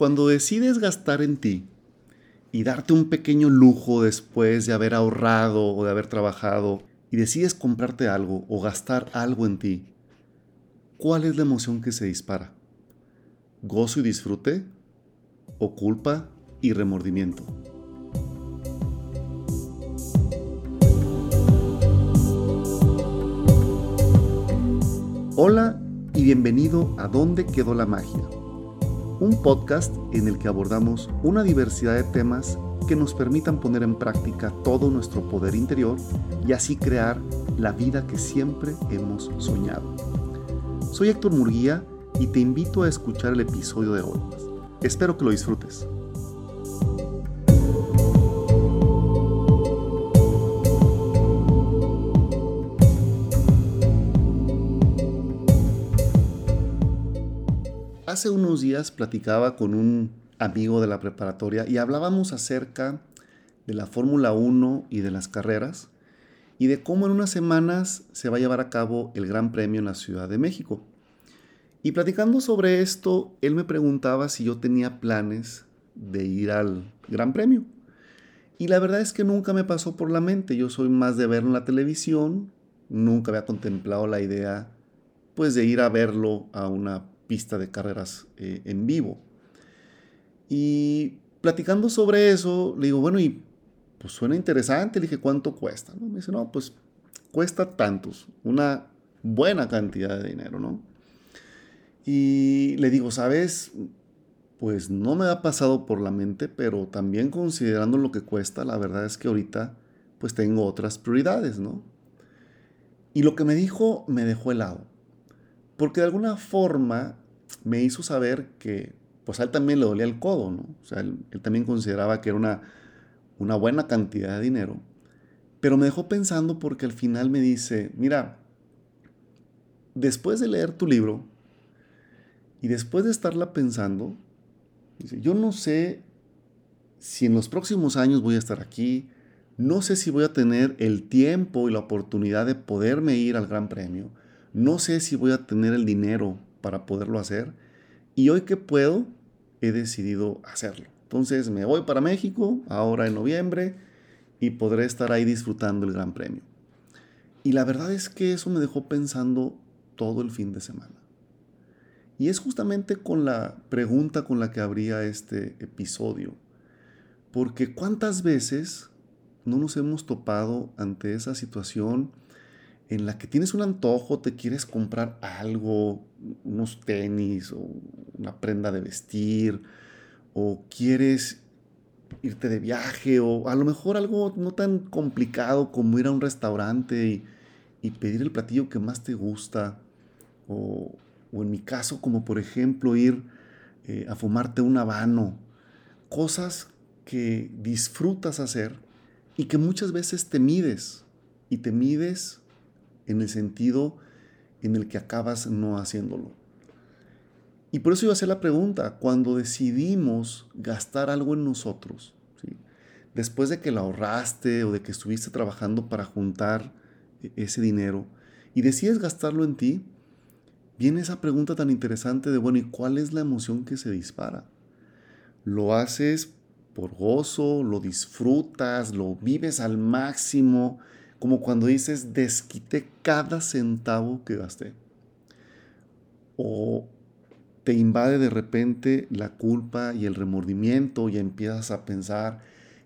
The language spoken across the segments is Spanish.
Cuando decides gastar en ti y darte un pequeño lujo después de haber ahorrado o de haber trabajado y decides comprarte algo o gastar algo en ti, ¿cuál es la emoción que se dispara? ¿Gozo y disfrute? ¿O culpa y remordimiento? Hola y bienvenido a ¿Dónde quedó la magia? Un podcast en el que abordamos una diversidad de temas que nos permitan poner en práctica todo nuestro poder interior y así crear la vida que siempre hemos soñado. Soy Héctor Murguía y te invito a escuchar el episodio de hoy. Espero que lo disfrutes. Hace unos días platicaba con un amigo de la preparatoria y hablábamos acerca de la Fórmula 1 y de las carreras y de cómo en unas semanas se va a llevar a cabo el Gran Premio en la Ciudad de México. Y platicando sobre esto, él me preguntaba si yo tenía planes de ir al Gran Premio. Y la verdad es que nunca me pasó por la mente. Yo soy más de verlo en la televisión. Nunca había contemplado la idea pues de ir a verlo a una pista de carreras eh, en vivo. Y platicando sobre eso, le digo, bueno, y pues suena interesante. Le dije, ¿cuánto cuesta? ¿No? Me dice, no, pues cuesta tantos, una buena cantidad de dinero, ¿no? Y le digo, ¿sabes? Pues no me ha pasado por la mente, pero también considerando lo que cuesta, la verdad es que ahorita pues tengo otras prioridades, ¿no? Y lo que me dijo me dejó helado. Porque de alguna forma me hizo saber que pues a él también le dolía el codo, ¿no? O sea, él, también consideraba que era una, una buena cantidad de dinero. Pero me dejó pensando porque al final me dice, mira, después de leer tu libro y después de estarla pensando, dice, yo no sé si en los próximos años voy a estar aquí, no sé si voy a tener el tiempo y la oportunidad de poderme ir al Gran Premio, no sé si voy a tener el dinero para poderlo hacer. Y hoy que puedo, he decidido hacerlo. Entonces me voy para México, ahora en noviembre, y podré estar ahí disfrutando el Gran Premio. Y la verdad es que eso me dejó pensando todo el fin de semana. Y es justamente con la pregunta con la que abría este episodio. Porque cuántas veces no nos hemos topado ante esa situación en la que tienes un antojo, te quieres comprar algo, unos tenis o una prenda de vestir, o quieres irte de viaje, o a lo mejor algo no tan complicado como ir a un restaurante y, pedir el platillo que más te gusta, o, en mi caso como por ejemplo ir eh, a fumarte un habano, cosas que disfrutas hacer y que muchas veces te mides y te mides en el sentido en el que acabas no haciéndolo. Y por eso iba a hacer la pregunta, cuando decidimos gastar algo en nosotros, después de que lo ahorraste o de que estuviste trabajando para juntar e-, ese dinero y decides gastarlo en ti, viene esa pregunta tan interesante de, bueno, ¿y cuál es la emoción que se dispara? ¿Lo haces por gozo, lo disfrutas, lo vives al máximo, como cuando dices, desquité cada centavo que gasté. O te invade de repente la culpa y el remordimiento y empiezas a pensar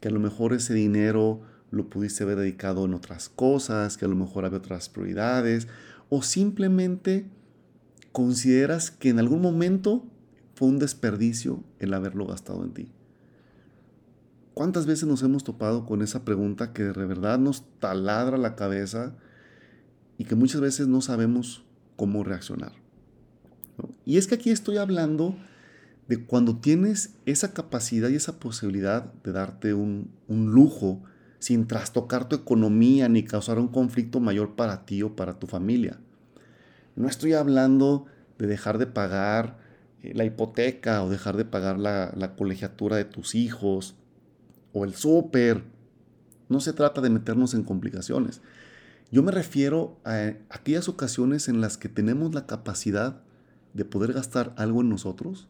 que a lo mejor ese dinero lo pudiste haber dedicado en otras cosas, que a lo mejor había otras prioridades, o simplemente consideras que en algún momento fue un desperdicio el haberlo gastado en ti. ¿Cuántas veces nos hemos topado con esa pregunta que de verdad nos taladra la cabeza y que muchas veces no sabemos cómo reaccionar? Y es que aquí estoy hablando de cuando tienes esa capacidad y esa posibilidad de darte un, un lujo sin trastocar tu economía ni causar un conflicto mayor para ti o para tu familia. No estoy hablando de dejar de pagar eh, la hipoteca o dejar de pagar la, la colegiatura de tus hijos o el súper. No se trata de meternos en complicaciones. Yo me refiero a aquellas ocasiones en las que tenemos la capacidad de poder gastar algo en nosotros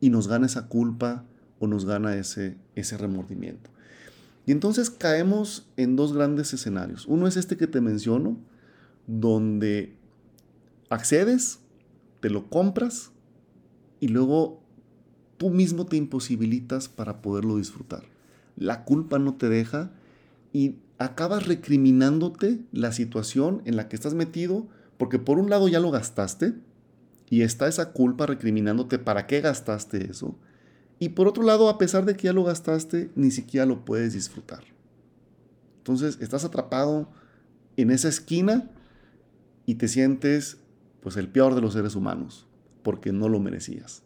y nos gana esa culpa o nos gana ese, ese remordimiento. Y entonces caemos en dos grandes escenarios. Uno es este que te menciono, donde accedes, te lo compras y luego tú mismo te imposibilitas para poderlo disfrutar. La culpa no te deja y acabas recriminándote la situación en la que estás metido porque por un lado ya lo gastaste y está esa culpa recriminándote para qué gastaste eso. Y por otro lado, a pesar de que ya lo gastaste, ni siquiera lo puedes disfrutar. Entonces, estás atrapado en esa esquina y te sientes pues el peor de los seres humanos, porque no lo merecías.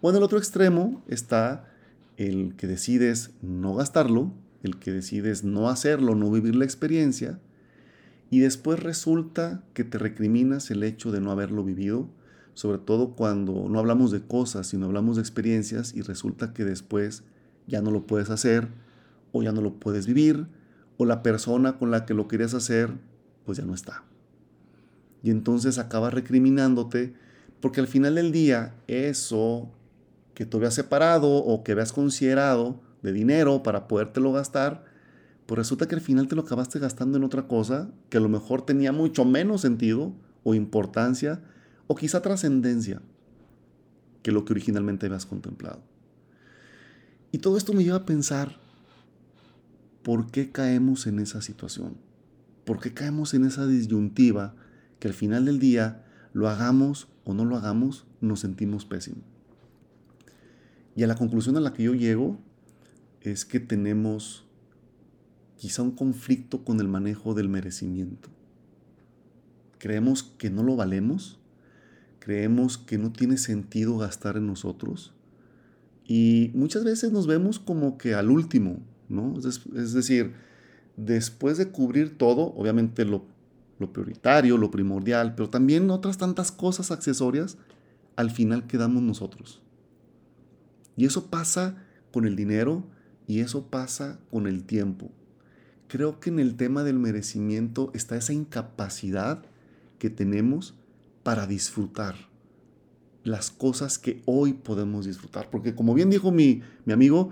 O en el otro extremo está el que decides no gastarlo, el que decides no hacerlo, no vivir la experiencia, y después resulta que te recriminas el hecho de no haberlo vivido, sobre todo cuando no hablamos de cosas, sino hablamos de experiencias y resulta que después ya no lo puedes hacer o ya no lo puedes vivir o la persona con la que lo querías hacer pues ya no está. Y entonces acabas recriminándote porque al final del día eso que tú habías separado o que habías considerado de dinero para podértelo gastar, pues resulta que al final te lo acabaste gastando en otra cosa que a lo mejor tenía mucho menos sentido o importancia o quizá trascendencia que lo que originalmente habías contemplado. Y todo esto me lleva a pensar, ¿por qué caemos en esa situación? ¿Por qué caemos en esa disyuntiva que al final del día, lo hagamos o no lo hagamos, nos sentimos pésimo? Y a la conclusión a la que yo llego es que tenemos quizá un conflicto con el manejo del merecimiento. Creemos que no lo valemos, creemos que no tiene sentido gastar en nosotros y muchas veces nos vemos como que al último, ¿no? Es, decir, después de cubrir todo, obviamente lo, lo prioritario, lo primordial, pero también otras tantas cosas accesorias, al final quedamos nosotros. Y eso pasa con el dinero y eso pasa con el tiempo creo que en el tema del merecimiento está esa incapacidad que tenemos para disfrutar las cosas que hoy podemos disfrutar. Porque como bien dijo mi, mi amigo,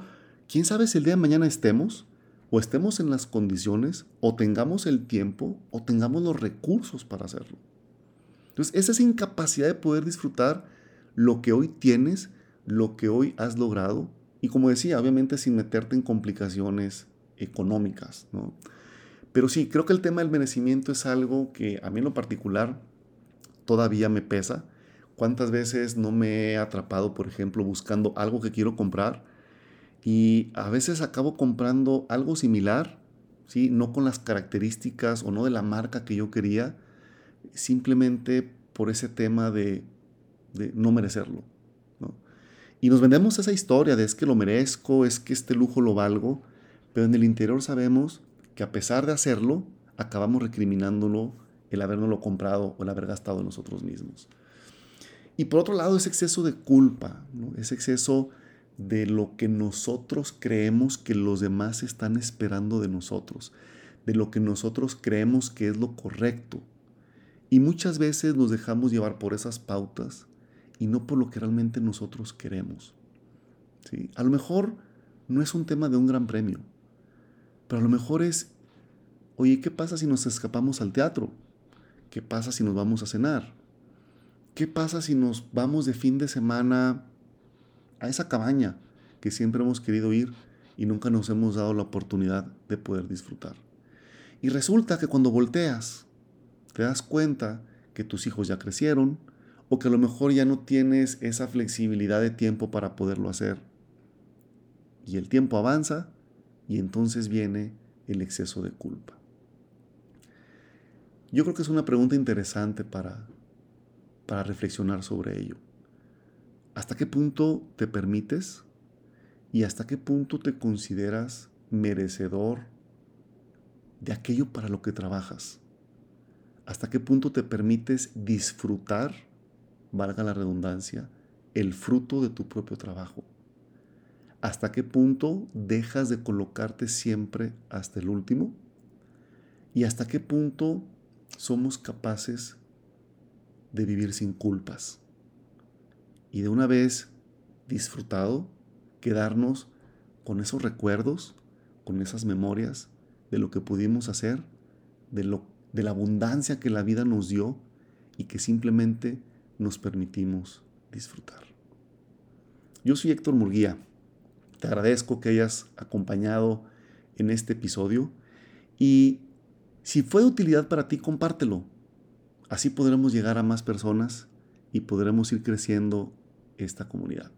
quién sabe si el día de mañana estemos o estemos en las condiciones o tengamos el tiempo o tengamos los recursos para hacerlo. Entonces, esa es incapacidad de poder disfrutar lo que hoy tienes, lo que hoy has logrado y como decía, obviamente sin meterte en complicaciones económicas. ¿no? Pero sí, creo que el tema del merecimiento es algo que a mí en lo particular todavía me pesa. ¿Cuántas veces no me he atrapado, por ejemplo, buscando algo que quiero comprar y a veces acabo comprando algo similar, ¿sí? no con las características o no de la marca que yo quería, simplemente por ese tema de, de no merecerlo. ¿No? Y nos vendemos esa historia de es que lo merezco, es que este lujo lo valgo, pero en el interior sabemos que a pesar de hacerlo, acabamos recriminándolo el habernoslo comprado o el haber gastado en nosotros mismos. Y por otro lado, ese exceso de culpa, ese exceso de lo que nosotros creemos que los demás están esperando de nosotros, de lo que nosotros creemos que es lo correcto. Y muchas veces nos dejamos llevar por esas pautas y no por lo que realmente nosotros queremos. ¿sí? A lo mejor no es un tema de un gran premio, pero a lo mejor es, oye, ¿qué pasa si nos escapamos al teatro? ¿Qué pasa si nos vamos a cenar? ¿Qué pasa si nos vamos de fin de semana a esa cabaña que siempre hemos querido ir y nunca nos hemos dado la oportunidad de poder disfrutar? Y resulta que cuando volteas, te das cuenta que tus hijos ya crecieron o que a lo mejor ya no tienes esa flexibilidad de tiempo para poderlo hacer. Y el tiempo avanza y entonces viene el exceso de culpa. Yo creo que es una pregunta interesante para, para reflexionar sobre ello. ¿Hasta qué punto te permites y hasta qué punto te consideras merecedor de aquello para lo que trabajas? ¿Hasta qué punto te permites disfrutar, valga la redundancia, el fruto de tu propio trabajo? ¿Hasta qué punto dejas de colocarte siempre hasta el último? ¿Y hasta qué punto somos capaces de vivir sin culpas? Y de una vez disfrutado, quedarnos con esos recuerdos, con esas memorias de lo que pudimos hacer, de, lo, de la abundancia que la vida nos dio y que simplemente nos permitimos disfrutar. Yo soy Héctor Murguía. Te agradezco que hayas acompañado en este episodio y si fue de utilidad para ti, compártelo. Así podremos llegar a más personas y podremos ir creciendo esta comunidad.